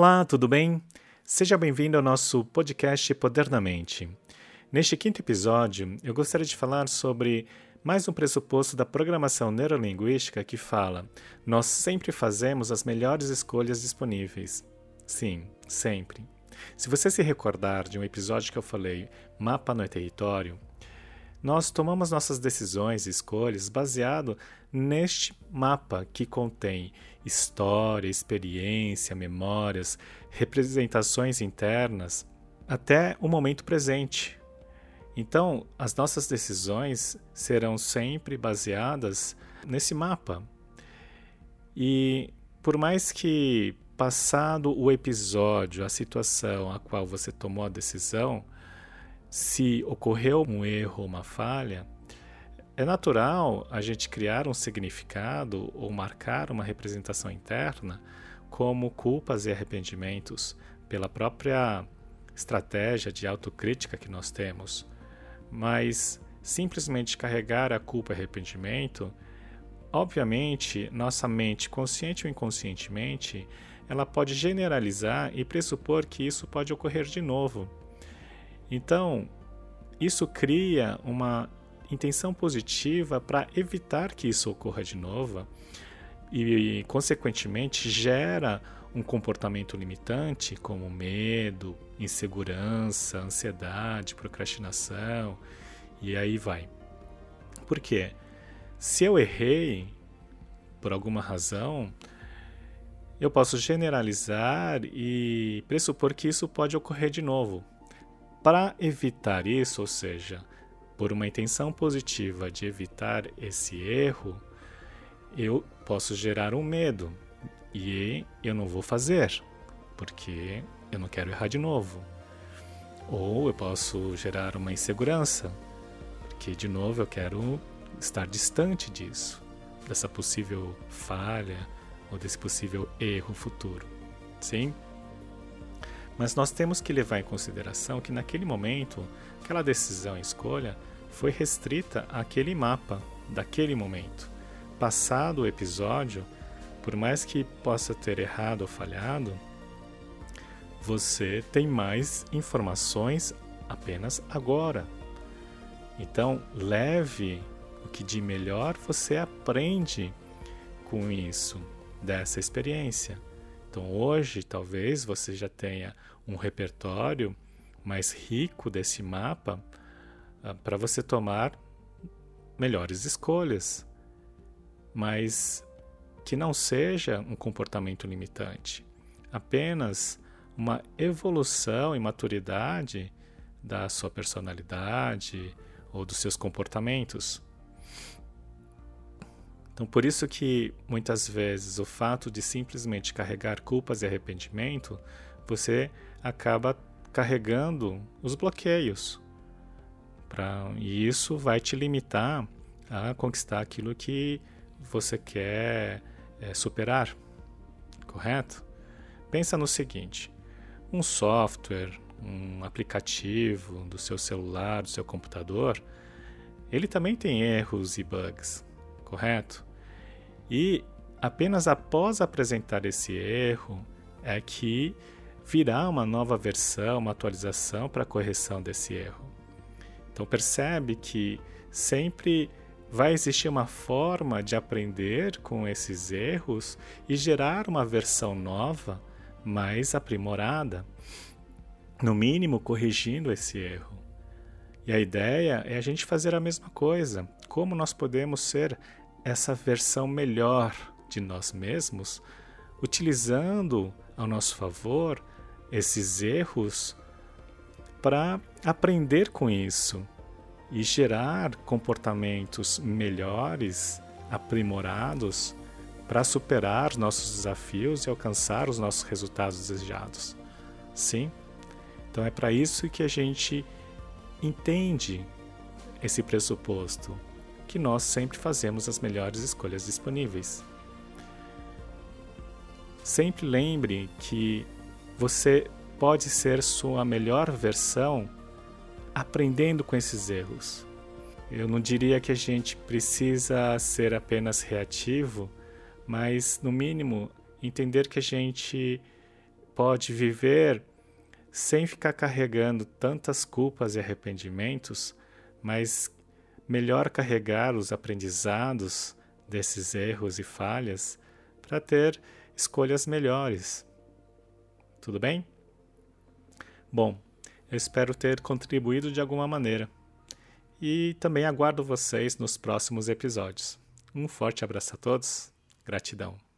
Olá, tudo bem? Seja bem-vindo ao nosso podcast Poder na Mente. Neste quinto episódio, eu gostaria de falar sobre mais um pressuposto da programação neurolinguística que fala: nós sempre fazemos as melhores escolhas disponíveis. Sim, sempre. Se você se recordar de um episódio que eu falei, Mapa no Território, nós tomamos nossas decisões e escolhas baseado neste mapa que contém história, experiência, memórias, representações internas até o momento presente. Então, as nossas decisões serão sempre baseadas nesse mapa. E por mais que passado o episódio, a situação a qual você tomou a decisão, se ocorreu um erro, uma falha, é natural a gente criar um significado ou marcar uma representação interna como culpas e arrependimentos pela própria estratégia de autocrítica que nós temos. Mas simplesmente carregar a culpa e arrependimento, obviamente, nossa mente, consciente ou inconscientemente, ela pode generalizar e pressupor que isso pode ocorrer de novo então, isso cria uma intenção positiva para evitar que isso ocorra de novo e, consequentemente, gera um comportamento limitante como medo, insegurança, ansiedade, procrastinação e aí vai. Por quê? Se eu errei por alguma razão, eu posso generalizar e pressupor que isso pode ocorrer de novo. Para evitar isso, ou seja, por uma intenção positiva de evitar esse erro, eu posso gerar um medo e eu não vou fazer, porque eu não quero errar de novo. Ou eu posso gerar uma insegurança, porque de novo eu quero estar distante disso, dessa possível falha ou desse possível erro futuro. Sim? Mas nós temos que levar em consideração que naquele momento, aquela decisão e escolha foi restrita àquele mapa, daquele momento. Passado o episódio, por mais que possa ter errado ou falhado, você tem mais informações apenas agora. Então, leve o que de melhor você aprende com isso, dessa experiência. Então, hoje, talvez você já tenha um repertório mais rico desse mapa uh, para você tomar melhores escolhas, mas que não seja um comportamento limitante, apenas uma evolução e maturidade da sua personalidade ou dos seus comportamentos. Então, por isso que muitas vezes o fato de simplesmente carregar culpas e arrependimento, você acaba carregando os bloqueios. Pra, e isso vai te limitar a conquistar aquilo que você quer é, superar, correto? Pensa no seguinte: um software, um aplicativo do seu celular, do seu computador, ele também tem erros e bugs, correto? E apenas após apresentar esse erro é que virá uma nova versão, uma atualização para correção desse erro. Então percebe que sempre vai existir uma forma de aprender com esses erros e gerar uma versão nova, mais aprimorada, no mínimo corrigindo esse erro. E a ideia é a gente fazer a mesma coisa. Como nós podemos ser essa versão melhor de nós mesmos, utilizando ao nosso favor esses erros para aprender com isso e gerar comportamentos melhores, aprimorados para superar nossos desafios e alcançar os nossos resultados desejados. Sim? Então é para isso que a gente entende esse pressuposto que nós sempre fazemos as melhores escolhas disponíveis. Sempre lembre que você pode ser sua melhor versão aprendendo com esses erros. Eu não diria que a gente precisa ser apenas reativo, mas no mínimo entender que a gente pode viver sem ficar carregando tantas culpas e arrependimentos, mas melhor carregar os aprendizados desses erros e falhas para ter escolhas melhores. Tudo bem? Bom, eu espero ter contribuído de alguma maneira. E também aguardo vocês nos próximos episódios. Um forte abraço a todos. Gratidão.